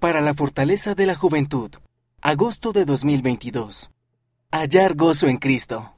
Para la fortaleza de la juventud. Agosto de 2022. Hallar gozo en Cristo.